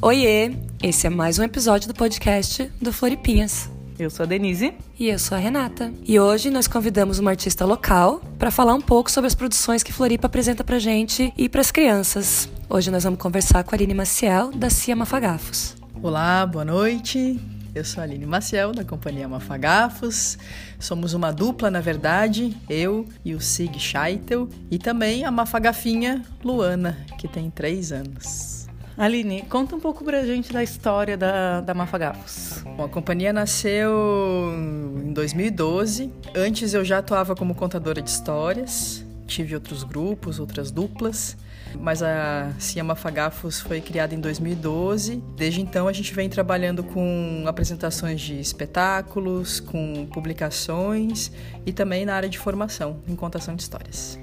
Oiê! Esse é mais um episódio do podcast do Floripinhas. Eu sou a Denise. E eu sou a Renata. E hoje nós convidamos uma artista local para falar um pouco sobre as produções que Floripa apresenta pra gente e pras crianças. Hoje nós vamos conversar com a Aline Maciel, da Cia Mafagafos. Olá, boa noite. Eu sou a Aline Maciel, da companhia Mafagafos. Somos uma dupla, na verdade, eu e o Sig Scheitel, e também a Mafagafinha Luana, que tem três anos. Aline, conta um pouco pra gente da história da, da Mafagafos. Bom, a companhia nasceu em 2012. Antes eu já atuava como contadora de histórias, tive outros grupos, outras duplas. Mas a Cia Mafagafos foi criada em 2012. Desde então a gente vem trabalhando com apresentações de espetáculos, com publicações e também na área de formação, em contação de histórias.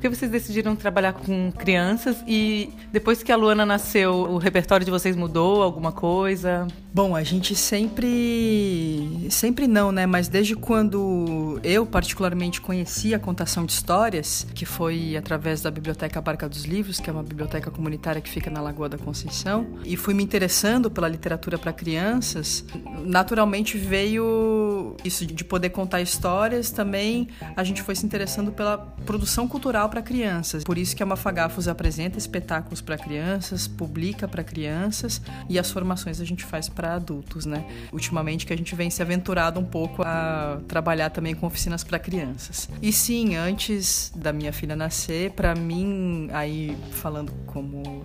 Por que vocês decidiram trabalhar com crianças e depois que a Luana nasceu, o repertório de vocês mudou alguma coisa? Bom, a gente sempre. Sempre não, né? Mas desde quando eu, particularmente, conheci a contação de histórias, que foi através da Biblioteca Barca dos Livros, que é uma biblioteca comunitária que fica na Lagoa da Conceição, e fui me interessando pela literatura para crianças, naturalmente veio isso de poder contar histórias. Também a gente foi se interessando pela produção cultural para crianças. Por isso que a Mafagafos apresenta espetáculos para crianças, publica para crianças e as formações a gente faz para adultos, né? Ultimamente que a gente vem se aventurado um pouco a trabalhar também com oficinas para crianças. E sim, antes da minha filha nascer, para mim, aí falando como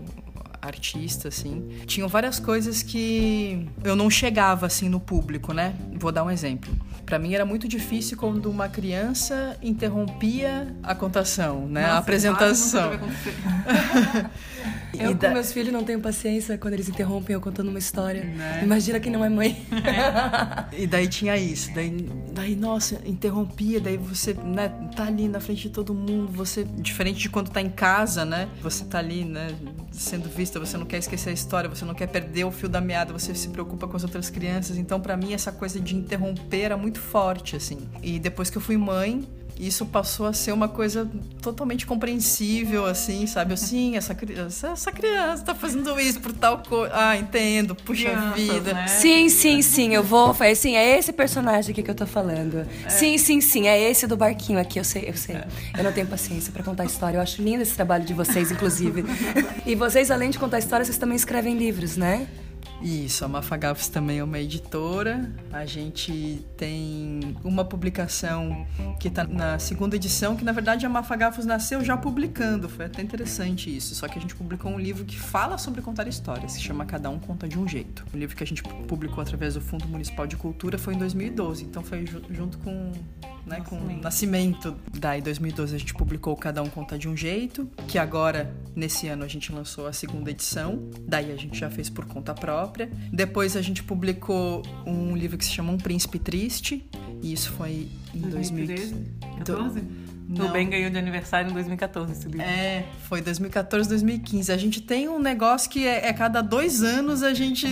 artista, assim. Tinham várias coisas que eu não chegava, assim, no público, né? Vou dar um exemplo. Para mim era muito difícil quando uma criança interrompia a contação, né? Nossa, a apresentação. eu da... com meus filhos não tenho paciência quando eles interrompem eu contando uma história. Né? Imagina que não é mãe. É. e daí tinha isso. Daí, daí, nossa, interrompia, daí você, né, tá ali na frente de todo mundo, você diferente de quando tá em casa, né? Você tá ali, né, sendo vista, você não quer esquecer a história, você não quer perder o fio da meada, você se preocupa com as outras crianças. Então, para mim essa coisa de interromper era muito muito forte, assim. E depois que eu fui mãe, isso passou a ser uma coisa totalmente compreensível, assim, sabe? Assim, essa criança, essa criança tá fazendo isso por tal coisa. Ah, entendo, puxa Crianças, vida. Né? Sim, sim, sim, eu vou. Assim, é esse personagem aqui que eu tô falando. É. Sim, sim, sim, é esse do barquinho aqui, eu sei, eu sei. É. Eu não tenho paciência para contar história. Eu acho lindo esse trabalho de vocês, inclusive. e vocês, além de contar história, vocês também escrevem livros, né? Isso, a Mafagafos também é uma editora. A gente tem uma publicação que está na segunda edição, que na verdade a Mafagafos nasceu já publicando. Foi até interessante isso. Só que a gente publicou um livro que fala sobre contar histórias, se chama Cada Um Conta de um Jeito. O livro que a gente publicou através do Fundo Municipal de Cultura foi em 2012, então foi junto com né, com o nascimento. Daí, em 2012, a gente publicou Cada Um Conta de um Jeito, que agora, nesse ano, a gente lançou a segunda edição. Daí, a gente já fez por conta própria. Depois, a gente publicou um livro que se chama Um Príncipe Triste, e isso foi em 2013? 2014? Não. O Ben ganhou de aniversário em 2014 esse livro. É, foi 2014, 2015. A gente tem um negócio que é, é cada dois anos a gente.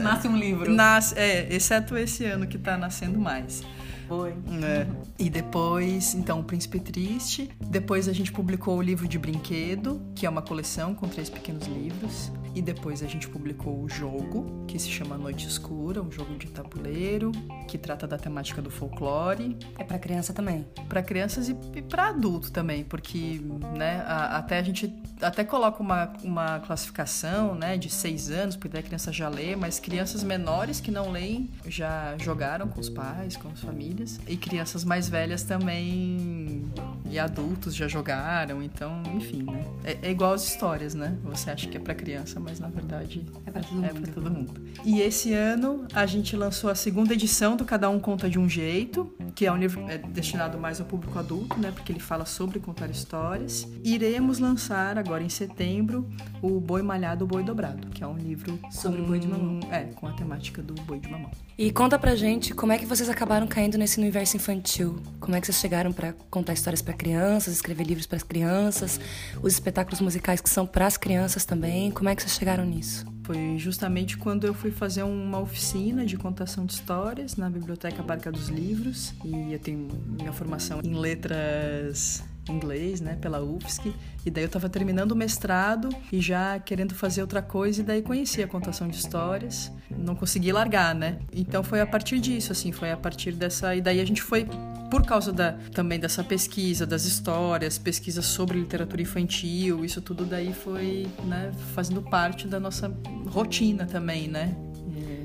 Nasce um livro. Nasce, é, exceto esse ano que tá nascendo mais. Foi. É. E depois, então, O Príncipe Triste. Depois a gente publicou o livro de brinquedo, que é uma coleção com três pequenos livros. E depois a gente publicou o jogo, que se chama Noite Escura, um jogo de tabuleiro, que trata da temática do folclore. É para criança também? Para crianças e, e para adulto também, porque, né, a, até a gente até coloca uma, uma classificação, né, de seis anos, porque daí a criança já lê, mas crianças menores que não leem já jogaram com os pais, com as famílias famílias. E crianças mais velhas também e adultos já jogaram, então, enfim, né? É, é igual as histórias, né? Você acha que é para criança, mas na verdade é para todo, é mundo. todo mundo. E esse ano a gente lançou a segunda edição do Cada Um Conta de um Jeito, que é um livro é destinado mais ao público adulto, né? Porque ele fala sobre contar histórias. Iremos lançar agora em setembro o Boi Malhado, o Boi Dobrado, que é um livro sobre com, boi de mamão. É, com a temática do boi de mamão. E conta pra gente como é que vocês acabaram caindo nesse universo infantil. Como é que vocês chegaram para contar histórias para crianças, escrever livros para as crianças, os espetáculos musicais que são para as crianças também. Como é que vocês chegaram nisso? Foi justamente quando eu fui fazer uma oficina de contação de histórias na Biblioteca Barca dos Livros. E eu tenho minha formação em letras inglês, né, pela UFSC. E daí eu estava terminando o mestrado e já querendo fazer outra coisa, e daí conheci a contação de histórias. Não consegui largar, né? Então foi a partir disso, assim, foi a partir dessa. E daí a gente foi, por causa da, também dessa pesquisa, das histórias, pesquisa sobre literatura infantil, isso tudo daí foi né, fazendo parte da nossa rotina também, né?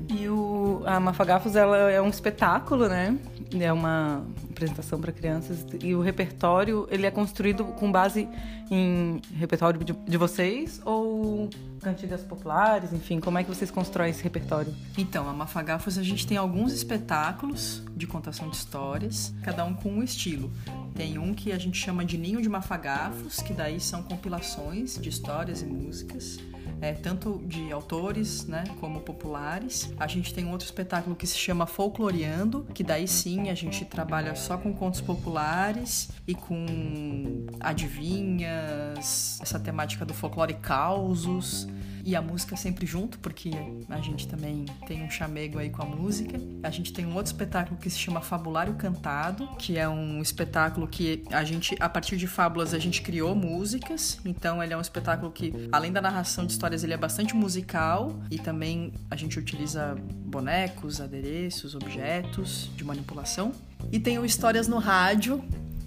E o, a Mafagafos ela é um espetáculo, né? É uma apresentação para crianças e o repertório ele é construído com base em repertório de, de, vocês ou cantigas populares, enfim, como é que vocês constroem esse repertório? Então, a Mafagafos a gente tem alguns espetáculos de contação de histórias, cada um com um estilo. Tem um que a gente chama de Ninho de Mafagafos, que daí são compilações de histórias e músicas é, tanto de autores né, como populares. A gente tem um outro espetáculo que se chama Folcloreando, que daí sim a gente trabalha só com contos populares e com adivinhas, essa temática do folclore causos e a música sempre junto, porque a gente também tem um chamego aí com a música. A gente tem um outro espetáculo que se chama Fabulário Cantado, que é um espetáculo que a gente, a partir de fábulas, a gente criou músicas. Então ele é um espetáculo que, além da narração de histórias, ele é bastante musical e também a gente utiliza bonecos, adereços, objetos de manipulação. E tem o Histórias no Rádio,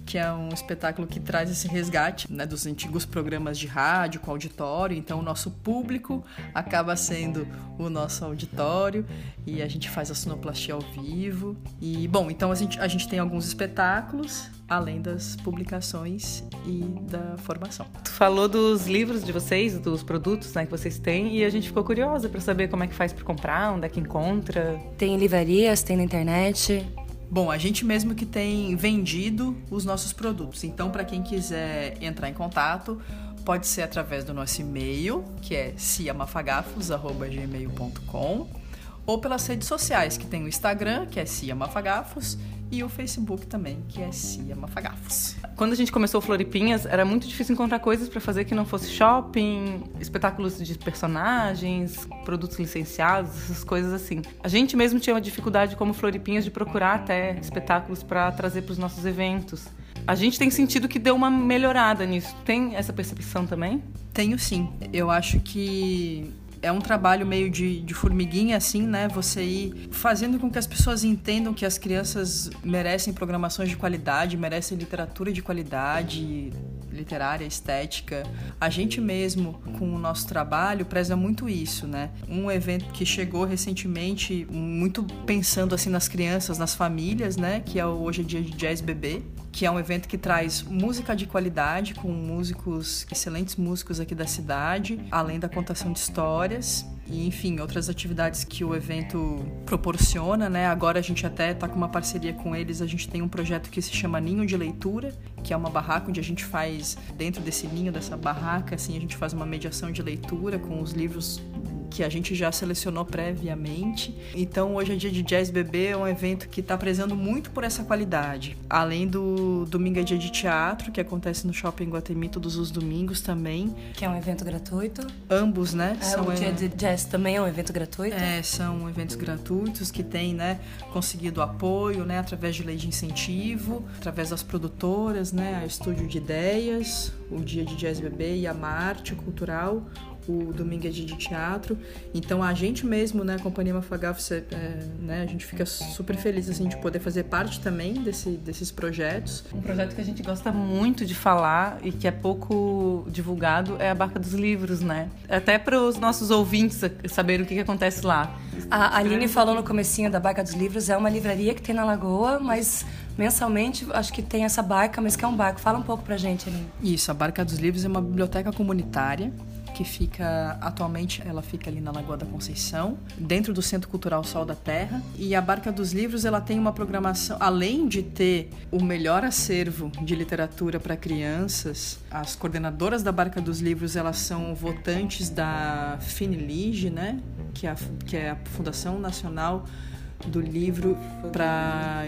que é um espetáculo que traz esse resgate né, dos antigos programas de rádio com auditório. Então, o nosso público acaba sendo o nosso auditório e a gente faz a sonoplastia ao vivo. E, bom, então a gente, a gente tem alguns espetáculos, além das publicações e da formação. Tu falou dos livros de vocês, dos produtos né, que vocês têm, e a gente ficou curiosa para saber como é que faz para comprar, onde é que encontra. Tem livrarias, tem na internet. Bom, a gente mesmo que tem vendido os nossos produtos. Então, para quem quiser entrar em contato, pode ser através do nosso e-mail, que é ciamafagafos@gmail.com, ou pelas redes sociais, que tem o Instagram, que é ciamafagafos, e o Facebook também, que é Cia Mafagafos. Quando a gente começou o Floripinhas, era muito difícil encontrar coisas para fazer que não fosse shopping, espetáculos de personagens, produtos licenciados, essas coisas assim. A gente mesmo tinha uma dificuldade como Floripinhas de procurar até espetáculos para trazer para os nossos eventos. A gente tem sentido que deu uma melhorada nisso. Tem essa percepção também? Tenho sim. Eu acho que é um trabalho meio de, de formiguinha, assim, né? Você ir fazendo com que as pessoas entendam que as crianças merecem programações de qualidade, merecem literatura de qualidade, literária, estética. A gente mesmo, com o nosso trabalho, preza muito isso, né? Um evento que chegou recentemente, muito pensando assim nas crianças, nas famílias, né? Que é o Hoje é Dia de Jazz Bebê, que é um evento que traz música de qualidade com músicos, excelentes músicos aqui da cidade, além da contação de histórias e enfim, outras atividades que o evento proporciona, né? Agora a gente até está com uma parceria com eles, a gente tem um projeto que se chama Ninho de Leitura, que é uma barraca onde a gente faz dentro desse ninho dessa barraca, assim, a gente faz uma mediação de leitura com os livros que a gente já selecionou previamente. Então, hoje é dia de Jazz Bebê, é um evento que está prezando muito por essa qualidade. Além do Domingo é Dia de Teatro, que acontece no Shopping Guatemi todos os domingos também. Que é um evento gratuito. Ambos, né? É, são o Dia de Jazz também é um evento gratuito? É, são eventos gratuitos que têm, né, conseguido apoio, né, através de lei de incentivo, através das produtoras, né, a Estúdio de Ideias, o Dia de Jazz Bebê e a Marte Cultural, o Domingo é Dia de Teatro. Então a gente mesmo, né, a Companhia Mafagaf, é, né, a gente fica super feliz assim de poder fazer parte também desse, desses projetos. Um projeto que a gente gosta muito de falar e que é pouco divulgado é a Barca dos Livros, né? Até para os nossos ouvintes saberem o que, que acontece lá. A Aline falou no comecinho da Barca dos Livros, é uma livraria que tem na Lagoa, mas mensalmente acho que tem essa barca, mas que é um barco. Fala um pouco pra gente, Aline. Isso, a Barca dos Livros é uma biblioteca comunitária que fica atualmente ela fica ali na Lagoa da Conceição, dentro do Centro Cultural Sol da Terra. E a Barca dos Livros ela tem uma programação, além de ter o melhor acervo de literatura para crianças, as coordenadoras da Barca dos Livros elas são votantes da Finilige, né, que é a, que é a Fundação Nacional do livro para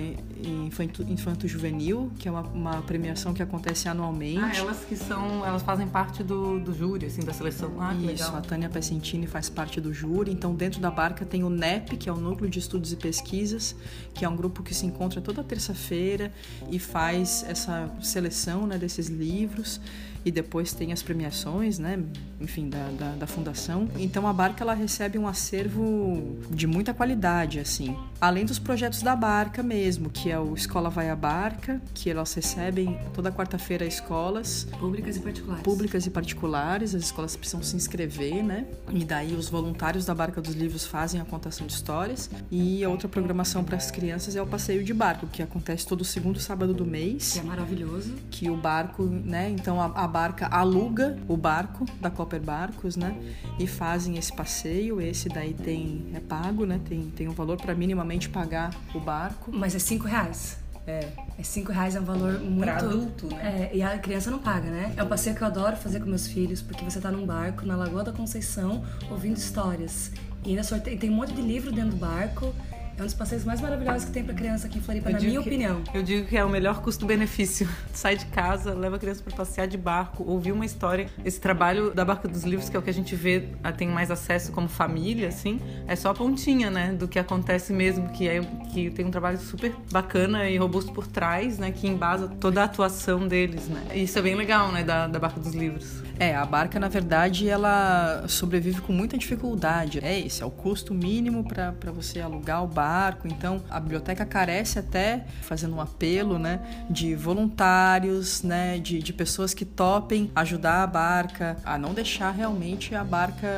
Infanto, Infanto Juvenil, que é uma, uma, premiação que acontece anualmente. Ah, elas que são, elas fazem parte do, do júri, assim, da seleção. Ah, Isso, legal. a Tânia Pessentini faz parte do júri. Então, dentro da barca tem o NEP, que é o Núcleo de Estudos e Pesquisas, que é um grupo que se encontra toda terça-feira e faz essa seleção né, desses livros e depois tem as premiações, né? Enfim, da, da, da, fundação. Então a barca ela recebe um acervo de muita qualidade, assim. Além dos projetos da barca mesmo, que é o Escola Vai a Barca, que elas recebem toda quarta-feira escolas. Públicas e particulares. Públicas e particulares, as escolas precisam se inscrever, né? E daí os voluntários da Barca dos Livros fazem a contação de histórias. E a outra programação para as crianças é o passeio de barco, que acontece todo segundo sábado do mês. Que é maravilhoso. Que o barco, né? Então a, a barca aluga o barco da Copper Barcos, né? E fazem esse passeio. Esse daí tem é pago, né? Tem, tem um valor para minimamente pagar o barco. Mas é cinco reais. É. É cinco reais é um valor muito. Pra adulto, né? É, e a criança não paga, né? É um passeio que eu adoro fazer com meus filhos, porque você tá num barco na Lagoa da Conceição ouvindo histórias. E ainda sorteio, tem um monte de livro dentro do barco. É um dos passeios mais maravilhosos que tem para criança aqui em Floripa, eu na minha que, opinião. Eu digo que é o melhor custo-benefício. Sai de casa, leva a criança para passear de barco, ouvir uma história. Esse trabalho da Barca dos Livros, que é o que a gente vê, tem mais acesso como família, assim, é só a pontinha, né, do que acontece mesmo, que é que tem um trabalho super bacana e robusto por trás, né, que embasa toda a atuação deles, né. E isso é bem legal, né, da, da Barca dos Livros. É, a barca, na verdade, ela sobrevive com muita dificuldade. É esse, é o custo mínimo para você alugar o barco. Então, a biblioteca carece até, fazendo um apelo, né, de voluntários, né, de, de pessoas que topem ajudar a barca a não deixar realmente a barca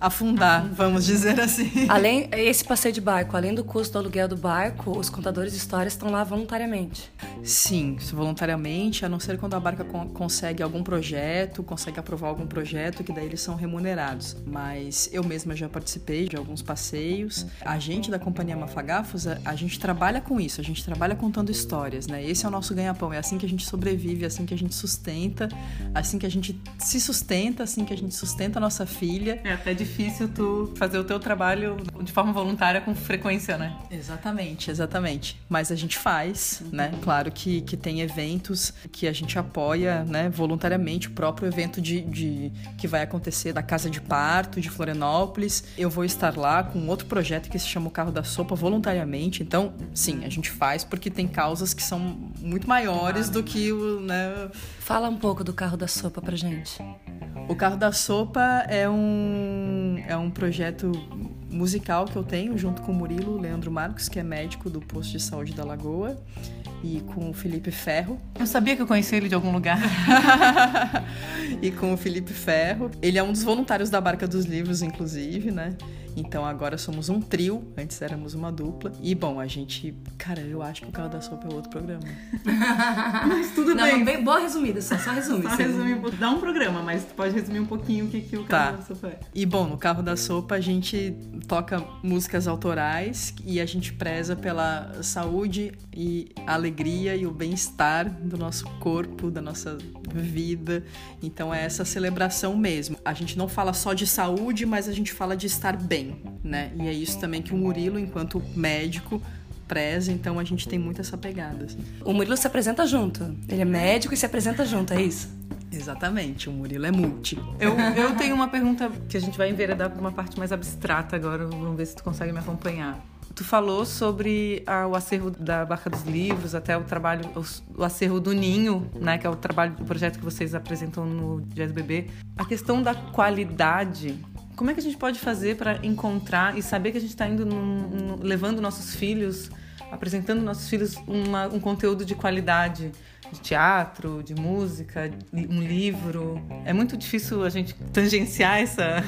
afundar, vamos dizer assim. Além esse passeio de barco, além do custo do aluguel do barco, os contadores de histórias estão lá voluntariamente. Sim, voluntariamente, a não ser quando a barca consegue algum projeto, consegue aprovar algum projeto, que daí eles são remunerados. Mas eu mesma já participei de alguns passeios. A gente da Companhia Mafagafos, a, gente trabalha com isso, a gente trabalha contando histórias, né? Esse é o nosso ganha-pão, é assim que a gente sobrevive, é assim que a gente sustenta, assim que a gente se sustenta, assim que a gente sustenta a nossa filha. É até difícil tu fazer o teu trabalho de forma voluntária com frequência, né? Exatamente, exatamente. Mas a gente faz, né? Claro que, que tem eventos que a gente apoia, né, voluntariamente, o próprio evento evento de, de, que vai acontecer da Casa de Parto de Florianópolis. Eu vou estar lá com outro projeto que se chama o Carro da Sopa voluntariamente. Então, sim, a gente faz porque tem causas que são muito maiores do que o, né? Fala um pouco do Carro da Sopa pra gente. O Carro da Sopa é um, é um projeto musical que eu tenho junto com o Murilo Leandro Marcos, que é médico do posto de saúde da Lagoa e com o Felipe Ferro. Eu sabia que eu conhecia ele de algum lugar. e com o Felipe Ferro. Ele é um dos voluntários da Barca dos Livros, inclusive, né? Então agora somos um trio, antes éramos uma dupla. E bom, a gente. Cara, eu acho que o Carro da Sopa é outro programa. mas tudo Não, bem. bem. Boa resumida, só, só resume. Só resumir, dá um programa, mas tu pode resumir um pouquinho o que, que o Carro tá. da Sopa é. E bom, no Carro da Sopa a gente toca músicas autorais e a gente preza pela saúde e alegria e o bem-estar do nosso corpo, da nossa vida. Então é essa celebração mesmo. A gente não fala só de saúde, mas a gente fala de estar bem né? E é isso também que o Murilo, enquanto médico, preza, então a gente tem muito essa pegada. Assim. O Murilo se apresenta junto. Ele é médico e se apresenta junto, é isso? Exatamente, o Murilo é multi. Eu, eu tenho uma pergunta que a gente vai enveredar para uma parte mais abstrata agora, vamos ver se tu consegue me acompanhar. Tu falou sobre ah, o acervo da Barca dos Livros, até o trabalho, o, o, acervo do Ninho, né, que é o trabalho do projeto que vocês apresentam no Jazz Bebê. A questão da qualidade como é que a gente pode fazer para encontrar e saber que a gente está indo num, num, levando nossos filhos, apresentando nossos filhos uma, um conteúdo de qualidade? de teatro, de música, um livro. É muito difícil a gente tangenciar essa,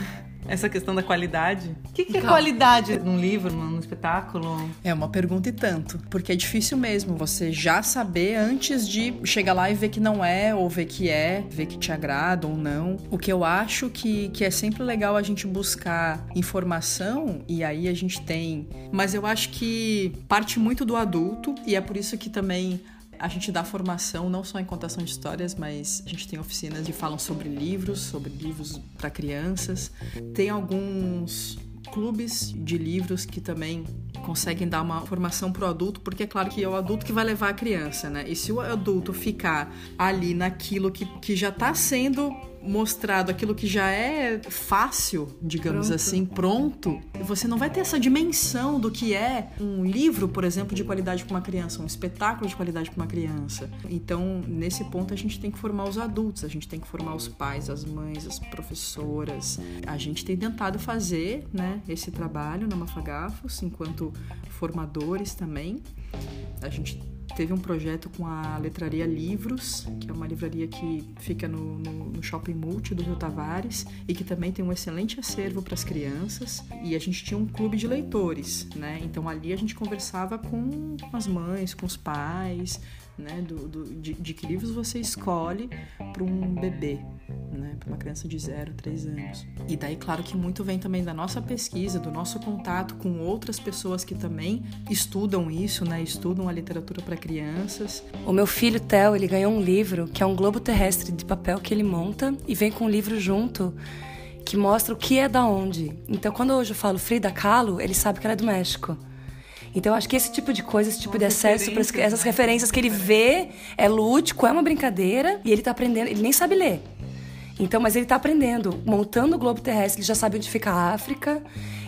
essa questão da qualidade. O que, que é qualidade num livro, num espetáculo? É uma pergunta e tanto. Porque é difícil mesmo você já saber antes de chegar lá e ver que não é, ou ver que é, ver que te agrada ou não. O que eu acho que, que é sempre legal a gente buscar informação, e aí a gente tem. Mas eu acho que parte muito do adulto, e é por isso que também a gente dá formação não só em contação de histórias, mas a gente tem oficinas que falam sobre livros, sobre livros para crianças. Tem alguns clubes de livros que também conseguem dar uma formação pro adulto, porque é claro que é o adulto que vai levar a criança, né? E se o adulto ficar ali naquilo que, que já está sendo mostrado aquilo que já é fácil, digamos Pronto. assim, pronto, você não vai ter essa dimensão do que é um livro, por exemplo, de qualidade para uma criança, um espetáculo de qualidade para uma criança. Então, nesse ponto, a gente tem que formar os adultos, a gente tem que formar os pais, as mães, as professoras. A gente tem tentado fazer né, esse trabalho na Mafagafos, enquanto formadores também. A gente teve um projeto com a Letraria Livros, que é uma livraria que fica no, no, no, Shopping Multi do Rio Tavares e que também tem um excelente acervo para as crianças. E a gente tinha um clube de leitores, né? Então ali a gente conversava com as mães, com os pais, né? Do, do de, de, que livros você escolhe para um bebê, né? Para uma criança de 0, 3 anos. E daí, claro que muito vem também da nossa pesquisa, do nosso contato com outras pessoas que também estudam isso, né? Estudam a literatura para crianças. O meu filho Theo, ele ganhou um livro que é um globo terrestre de papel que ele monta e vem com um livro junto que mostra o que é da onde. Então, quando hoje eu falo Frida Kahlo, ele sabe que ela é do México. Então, acho que esse tipo de coisa, esse tipo de acesso para essas né? referências que ele vê é lúdico, é uma brincadeira e ele tá aprendendo, ele nem sabe ler. Então, mas ele está aprendendo, montando o globo terrestre, ele já sabe onde fica a África,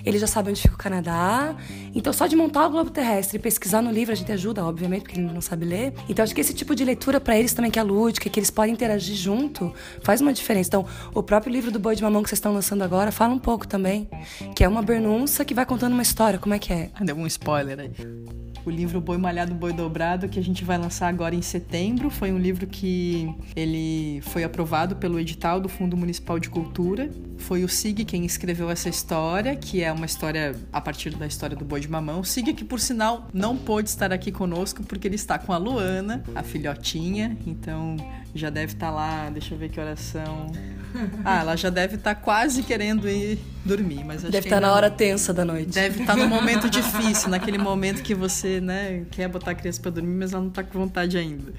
ele já sabe onde fica o Canadá. Então, só de montar o globo terrestre e pesquisar no livro, a gente ajuda, obviamente, porque ele não sabe ler. Então, acho que esse tipo de leitura para eles também, que é lúdica, que eles podem interagir junto, faz uma diferença. Então, o próprio livro do Boi de Mamão que vocês estão lançando agora, fala um pouco também, que é uma bernunça que vai contando uma história. Como é que é? Deu um spoiler aí o livro Boi Malhado, Boi Dobrado, que a gente vai lançar agora em setembro. Foi um livro que ele foi aprovado pelo edital do Fundo Municipal de Cultura. Foi o Sig quem escreveu essa história, que é uma história a partir da história do Boi de Mamão. Sig que, por sinal, não pôde estar aqui conosco porque ele está com a Luana, a filhotinha. Então, já deve estar lá, deixa eu ver que oração. Ah, ela já deve estar quase querendo ir dormir, mas deve estar na hora tensa da noite. Deve estar no momento difícil, naquele momento que você, né, quer botar a criança para dormir, mas ela não está com vontade ainda.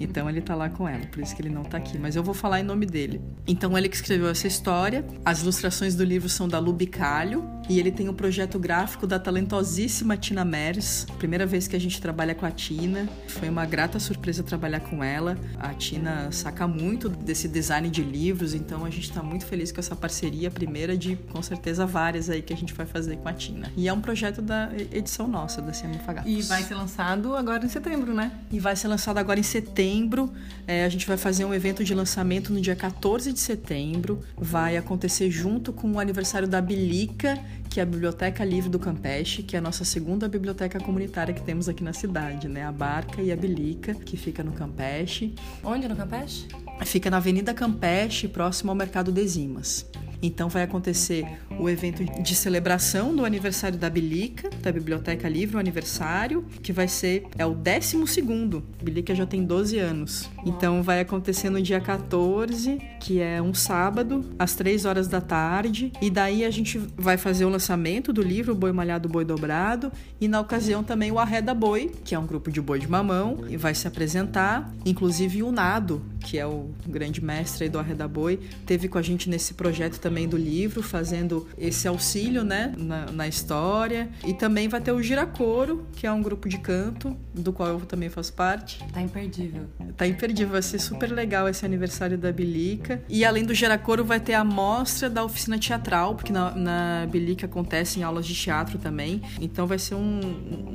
Então ele está lá com ela, por isso que ele não está aqui, mas eu vou falar em nome dele. Então ele que escreveu essa história. As ilustrações do livro são da Lubicalho e ele tem o um projeto gráfico da talentosíssima Tina Mers. Primeira vez que a gente trabalha com a Tina, foi uma grata surpresa trabalhar com ela. A Tina saca muito desse design de livros, então a gente está muito feliz com essa parceria, primeira de certeza várias aí que a gente vai fazer com a Tina. E é um projeto da edição nossa, da Ciema Fagatos. E vai ser lançado agora em setembro, né? E vai ser lançado agora em setembro. É, a gente vai fazer um evento de lançamento no dia 14 de setembro. Vai acontecer junto com o aniversário da Bilica que é a Biblioteca Livre do Campeche, que é a nossa segunda biblioteca comunitária que temos aqui na cidade, né? A Barca e a Bilica, que fica no Campeche. Onde no Campeche? Fica na Avenida Campeche, próximo ao Mercado Desimas. Então vai acontecer o evento de celebração do aniversário da Bilica, da Biblioteca Livre, o aniversário, que vai ser é o 12 segundo. Bilica já tem 12 anos. Então vai acontecer no dia 14, que é um sábado, às 3 horas da tarde, e daí a gente vai fazer o lançamento do livro Boi Malhado, Boi Dobrado, e na ocasião também o Arreda Boi, que é um grupo de boi de mamão, e vai se apresentar, inclusive o Nado, que é o grande mestre do Arreda Boi, teve com a gente nesse projeto também também do livro, fazendo esse auxílio né, na, na história. E também vai ter o Giracoro, que é um grupo de canto, do qual eu também faço parte. Tá imperdível. Tá imperdível, vai ser super legal esse aniversário da Bilica. E além do Giracoro, vai ter a mostra da oficina teatral, porque na, na Bilica acontecem aulas de teatro também. Então vai ser um,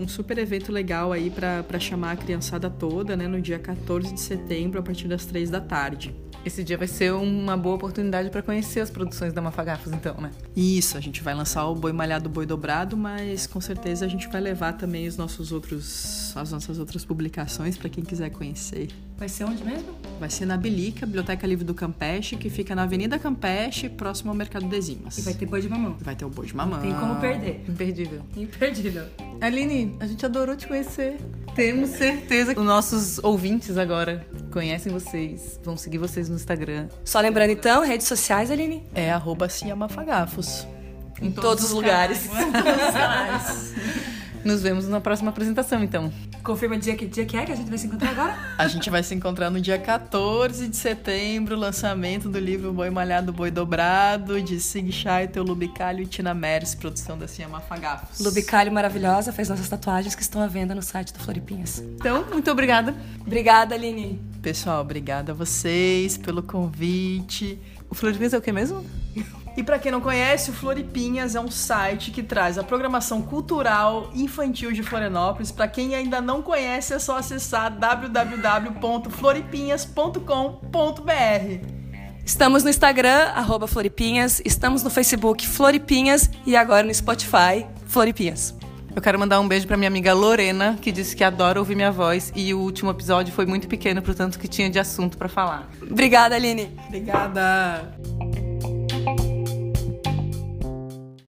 um super evento legal aí para chamar a criançada toda, né, no dia 14 de setembro, a partir das 3 da tarde. Esse dia vai ser uma boa oportunidade para conhecer as produções da Mafagafos, então, né? Isso, a gente vai lançar o Boi Malhado, Boi Dobrado, mas com certeza a gente vai levar também os nossos outros, as nossas outras publicações para quem quiser conhecer. Vai ser onde mesmo? Vai ser na Bilica, Biblioteca Livre do Campeche, que fica na Avenida Campeche, próximo ao Mercado Desimas. E vai ter boi de mamão. Vai ter o boi de mamão. Tem como perder. Imperdível. Imperdível. Aline, a gente adorou te conhecer. Temos certeza que os nossos ouvintes agora conhecem vocês, vão seguir vocês no Instagram. Só lembrando então, redes sociais, Aline? É arroba Ciamafagafos. Em, em todos, todos, os lugares. lugares. Nos vemos na próxima apresentação, então. Confirma dia que dia que é que a gente vai se encontrar agora? A gente vai se encontrar no dia 14 de setembro, lançamento do livro Boi Malhado, Boi Dobrado, de Sig Scheitel, Lubicalho e Tina Meres, produção da Cia Mafagafos. Lubicalho maravilhosa, fez nossas tatuagens que estão à venda no site do Floripinhas. Então, muito obrigada. Obrigada, Aline. Pessoal, obrigada a vocês pelo convite. O Floripinhas é o que mesmo? E para quem não conhece, o Floripinhas é um site que traz a programação cultural infantil de Florianópolis. Para quem ainda não conhece, é só acessar www.floripinhas.com.br. Estamos no Instagram, arroba Floripinhas, estamos no Facebook Floripinhas e agora no Spotify Floripinhas. Eu quero mandar um beijo para minha amiga Lorena, que disse que adora ouvir minha voz e o último episódio foi muito pequeno, portanto que tinha de assunto para falar. Obrigada, Aline. Obrigada.